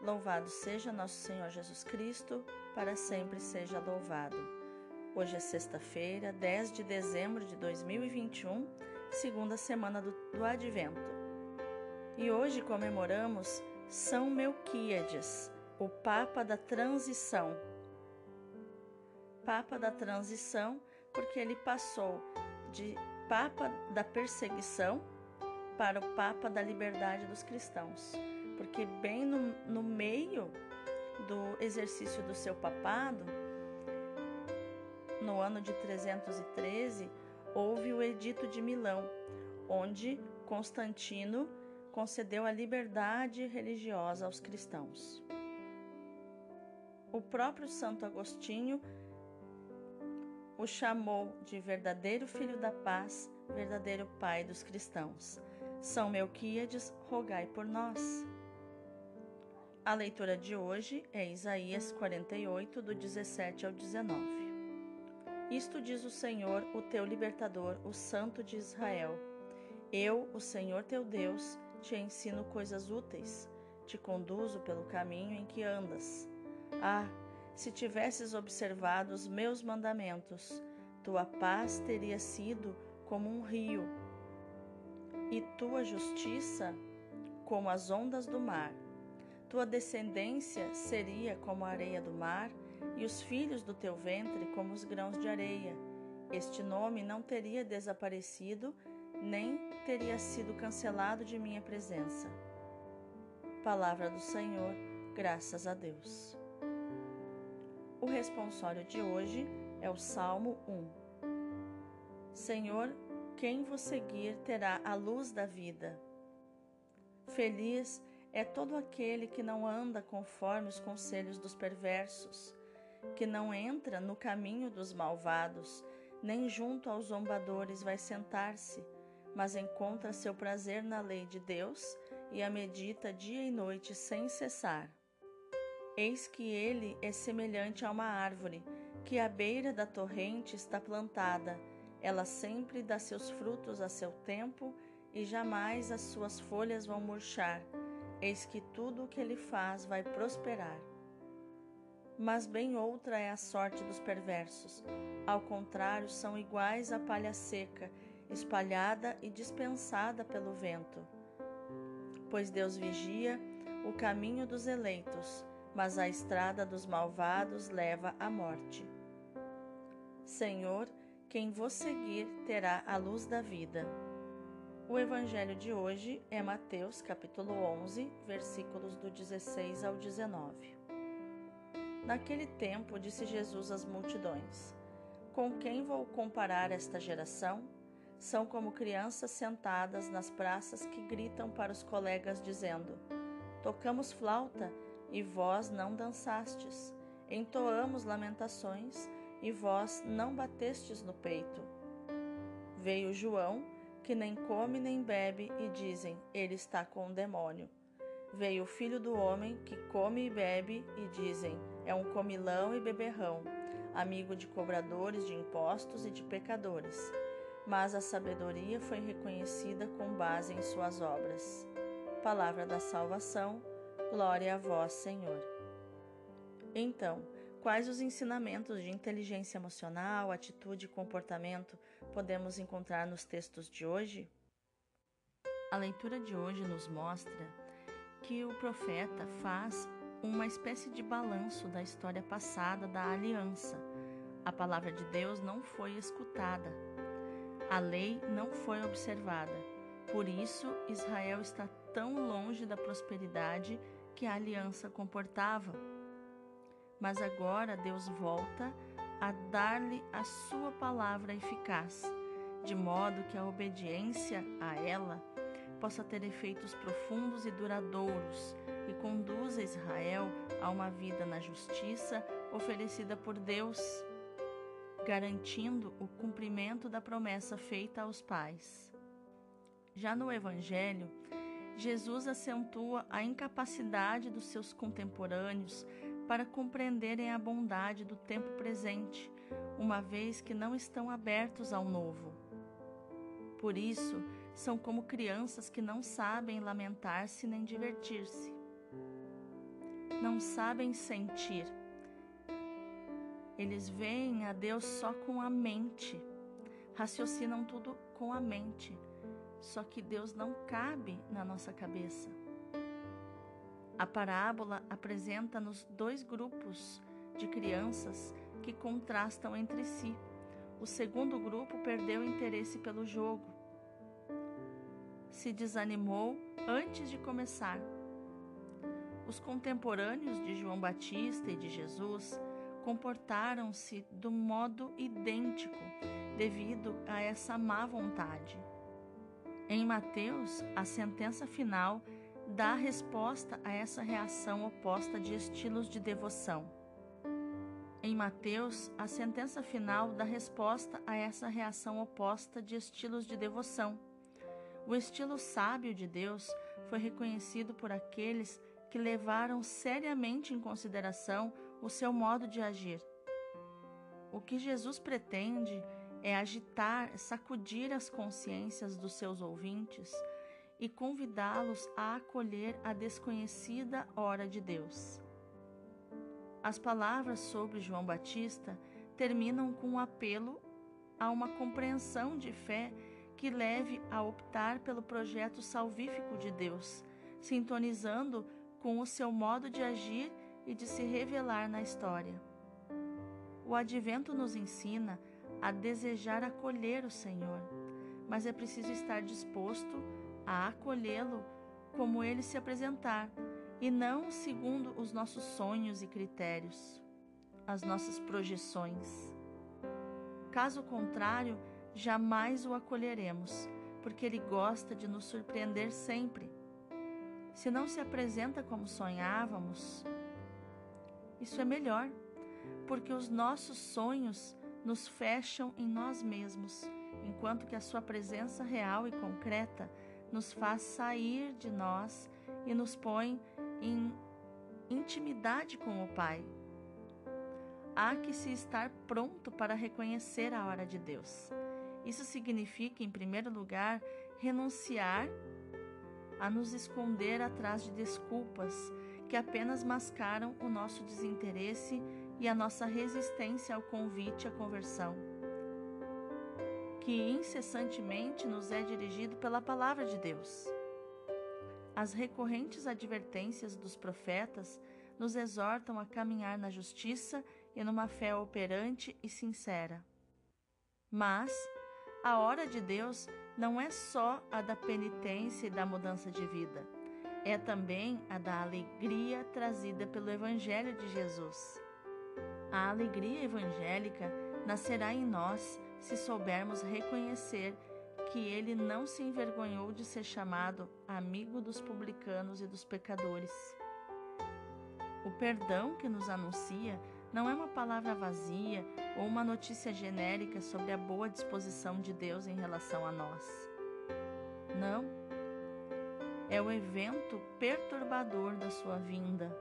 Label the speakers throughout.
Speaker 1: Louvado seja nosso Senhor Jesus Cristo, para sempre seja louvado. Hoje é sexta-feira, 10 de dezembro de 2021, segunda semana do, do Advento. E hoje comemoramos São Melquíades, o Papa da Transição. Papa da Transição, porque ele passou de Papa da Perseguição para o Papa da Liberdade dos Cristãos porque bem no, no meio do exercício do seu papado, no ano de 313, houve o Edito de Milão, onde Constantino concedeu a liberdade religiosa aos cristãos. O próprio Santo Agostinho o chamou de verdadeiro filho da paz, verdadeiro pai dos cristãos. São Melquíades, rogai por nós. A leitura de hoje é Isaías 48, do 17 ao 19. Isto diz o Senhor, o teu libertador, o Santo de Israel. Eu, o Senhor teu Deus, te ensino coisas úteis, te conduzo pelo caminho em que andas. Ah, se tivesses observado os meus mandamentos, tua paz teria sido como um rio, e tua justiça como as ondas do mar. Tua descendência seria como a areia do mar, e os filhos do teu ventre como os grãos de areia. Este nome não teria desaparecido, nem teria sido cancelado de minha presença. Palavra do Senhor, graças a Deus. O responsório de hoje é o Salmo 1. Senhor, quem vos seguir terá a luz da vida. Feliz é todo aquele que não anda conforme os conselhos dos perversos, que não entra no caminho dos malvados, nem junto aos zombadores vai sentar-se, mas encontra seu prazer na lei de Deus e a medita dia e noite sem cessar. Eis que ele é semelhante a uma árvore que à beira da torrente está plantada. Ela sempre dá seus frutos a seu tempo e jamais as suas folhas vão murchar eis que tudo o que ele faz vai prosperar. Mas bem outra é a sorte dos perversos. Ao contrário, são iguais à palha seca, espalhada e dispensada pelo vento. Pois Deus vigia o caminho dos eleitos, mas a estrada dos malvados leva à morte. Senhor, quem vos seguir terá a luz da vida. O evangelho de hoje é Mateus, capítulo 11, versículos do 16 ao 19. Naquele tempo disse Jesus às multidões: Com quem vou comparar esta geração? São como crianças sentadas nas praças que gritam para os colegas dizendo: Tocamos flauta e vós não dançastes. Entoamos lamentações e vós não batestes no peito. Veio João, que nem come nem bebe, e dizem: Ele está com o demônio. Veio o filho do homem, que come e bebe, e dizem: É um comilão e beberrão, amigo de cobradores de impostos e de pecadores. Mas a sabedoria foi reconhecida com base em suas obras. Palavra da salvação, glória a vós, Senhor. Então, Quais os ensinamentos de inteligência emocional, atitude e comportamento podemos encontrar nos textos de hoje? A leitura de hoje nos mostra que o profeta faz uma espécie de balanço da história passada da aliança. A palavra de Deus não foi escutada, a lei não foi observada. Por isso, Israel está tão longe da prosperidade que a aliança comportava. Mas agora Deus volta a dar-lhe a sua palavra eficaz, de modo que a obediência a ela possa ter efeitos profundos e duradouros e conduza Israel a uma vida na justiça oferecida por Deus, garantindo o cumprimento da promessa feita aos pais. Já no Evangelho, Jesus acentua a incapacidade dos seus contemporâneos para compreenderem a bondade do tempo presente, uma vez que não estão abertos ao novo. Por isso, são como crianças que não sabem lamentar-se nem divertir-se. não sabem sentir. Eles veem a Deus só com a mente, raciocinam tudo com a mente. Só que Deus não cabe na nossa cabeça. A parábola apresenta-nos dois grupos de crianças que contrastam entre si. O segundo grupo perdeu interesse pelo jogo. Se desanimou antes de começar. Os contemporâneos de João Batista e de Jesus comportaram-se do modo idêntico devido a essa má vontade. Em Mateus, a sentença final dá resposta a essa reação oposta de estilos de devoção. Em Mateus, a sentença final dá resposta a essa reação oposta de estilos de devoção. O estilo sábio de Deus foi reconhecido por aqueles que levaram seriamente em consideração o seu modo de agir. O que Jesus pretende é agitar, sacudir as consciências dos seus ouvintes e convidá-los a acolher a desconhecida hora de Deus. As palavras sobre João Batista terminam com um apelo a uma compreensão de fé que leve a optar pelo projeto salvífico de Deus, sintonizando com o seu modo de agir e de se revelar na história. O advento nos ensina a desejar acolher o Senhor, mas é preciso estar disposto a acolhê-lo como ele se apresentar e não segundo os nossos sonhos e critérios, as nossas projeções. Caso contrário, jamais o acolheremos, porque ele gosta de nos surpreender sempre. Se não se apresenta como sonhávamos, isso é melhor, porque os nossos sonhos nos fecham em nós mesmos, enquanto que a sua presença real e concreta nos faz sair de nós e nos põe em intimidade com o Pai. Há que se estar pronto para reconhecer a hora de Deus. Isso significa, em primeiro lugar, renunciar a nos esconder atrás de desculpas que apenas mascaram o nosso desinteresse e a nossa resistência ao convite à conversão que incessantemente nos é dirigido pela palavra de Deus. As recorrentes advertências dos profetas nos exortam a caminhar na justiça e numa fé operante e sincera. Mas a hora de Deus não é só a da penitência e da mudança de vida, é também a da alegria trazida pelo Evangelho de Jesus. A alegria evangélica nascerá em nós se soubermos reconhecer que ele não se envergonhou de ser chamado amigo dos publicanos e dos pecadores. O perdão que nos anuncia não é uma palavra vazia ou uma notícia genérica sobre a boa disposição de Deus em relação a nós. Não. É o evento perturbador da sua vinda,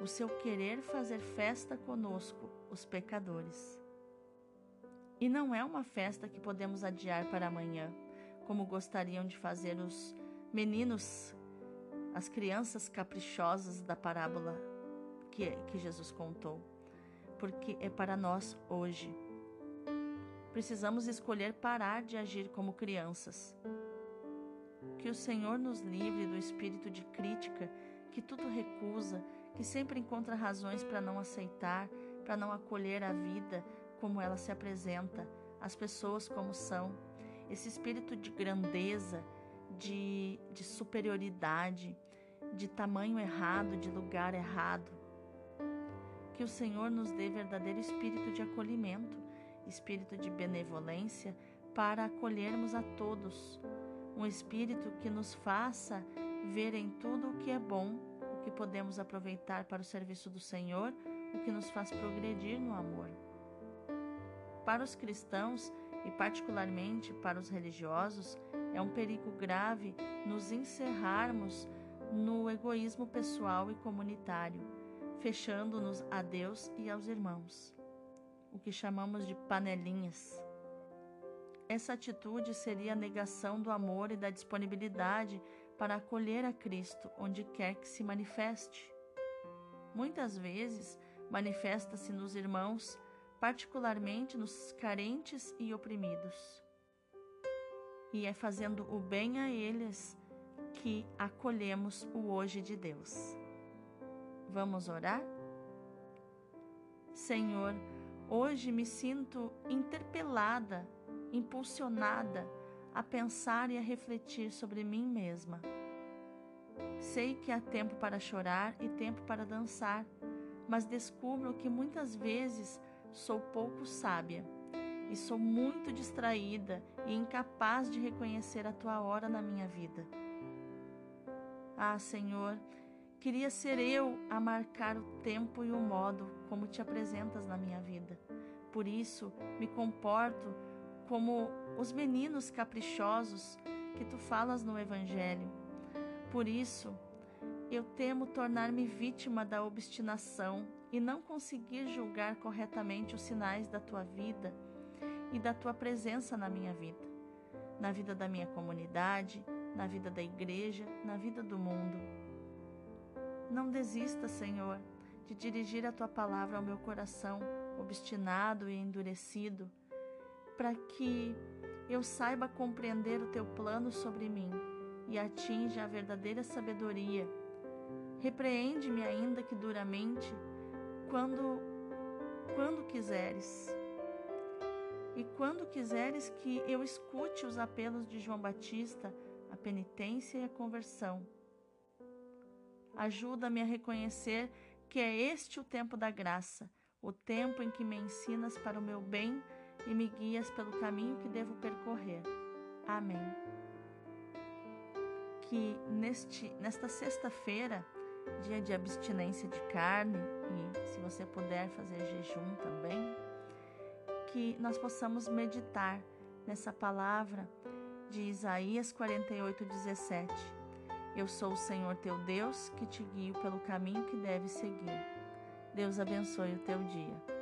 Speaker 1: o seu querer fazer festa conosco, os pecadores. E não é uma festa que podemos adiar para amanhã, como gostariam de fazer os meninos, as crianças caprichosas da parábola que, que Jesus contou, porque é para nós hoje. Precisamos escolher parar de agir como crianças. Que o Senhor nos livre do espírito de crítica que tudo recusa, que sempre encontra razões para não aceitar, para não acolher a vida, como ela se apresenta, as pessoas como são, esse espírito de grandeza, de, de superioridade, de tamanho errado, de lugar errado. Que o Senhor nos dê verdadeiro espírito de acolhimento, espírito de benevolência, para acolhermos a todos. Um espírito que nos faça ver em tudo o que é bom, o que podemos aproveitar para o serviço do Senhor, o que nos faz progredir no amor. Para os cristãos e, particularmente, para os religiosos, é um perigo grave nos encerrarmos no egoísmo pessoal e comunitário, fechando-nos a Deus e aos irmãos, o que chamamos de panelinhas. Essa atitude seria a negação do amor e da disponibilidade para acolher a Cristo onde quer que se manifeste. muitas vezes manifesta-se nos irmãos, particularmente nos carentes e oprimidos. E é fazendo o bem a eles que acolhemos o hoje de Deus. Vamos orar? Senhor, hoje me sinto interpelada, impulsionada a pensar e a refletir sobre mim mesma. Sei que há tempo para chorar e tempo para dançar, mas descubro que muitas vezes sou pouco sábia e sou muito distraída e incapaz de reconhecer a tua hora na minha vida. Ah, Senhor, queria ser eu a marcar o tempo e o modo como te apresentas na minha vida. Por isso, me comporto como os meninos caprichosos que tu falas no Evangelho. Por isso, eu temo tornar-me vítima da obstinação e não conseguir julgar corretamente os sinais da tua vida e da tua presença na minha vida, na vida da minha comunidade, na vida da igreja, na vida do mundo. Não desista, Senhor, de dirigir a tua palavra ao meu coração obstinado e endurecido, para que eu saiba compreender o teu plano sobre mim e atinja a verdadeira sabedoria. Repreende-me ainda que duramente, quando quando quiseres. E quando quiseres que eu escute os apelos de João Batista, a penitência e a conversão. Ajuda-me a reconhecer que é este o tempo da graça, o tempo em que me ensinas para o meu bem e me guias pelo caminho que devo percorrer. Amém. Que neste, nesta sexta-feira, dia de abstinência de carne, e se você puder fazer jejum também, que nós possamos meditar nessa palavra de Isaías 48, 17. Eu sou o Senhor teu Deus que te guio pelo caminho que deves seguir. Deus abençoe o teu dia.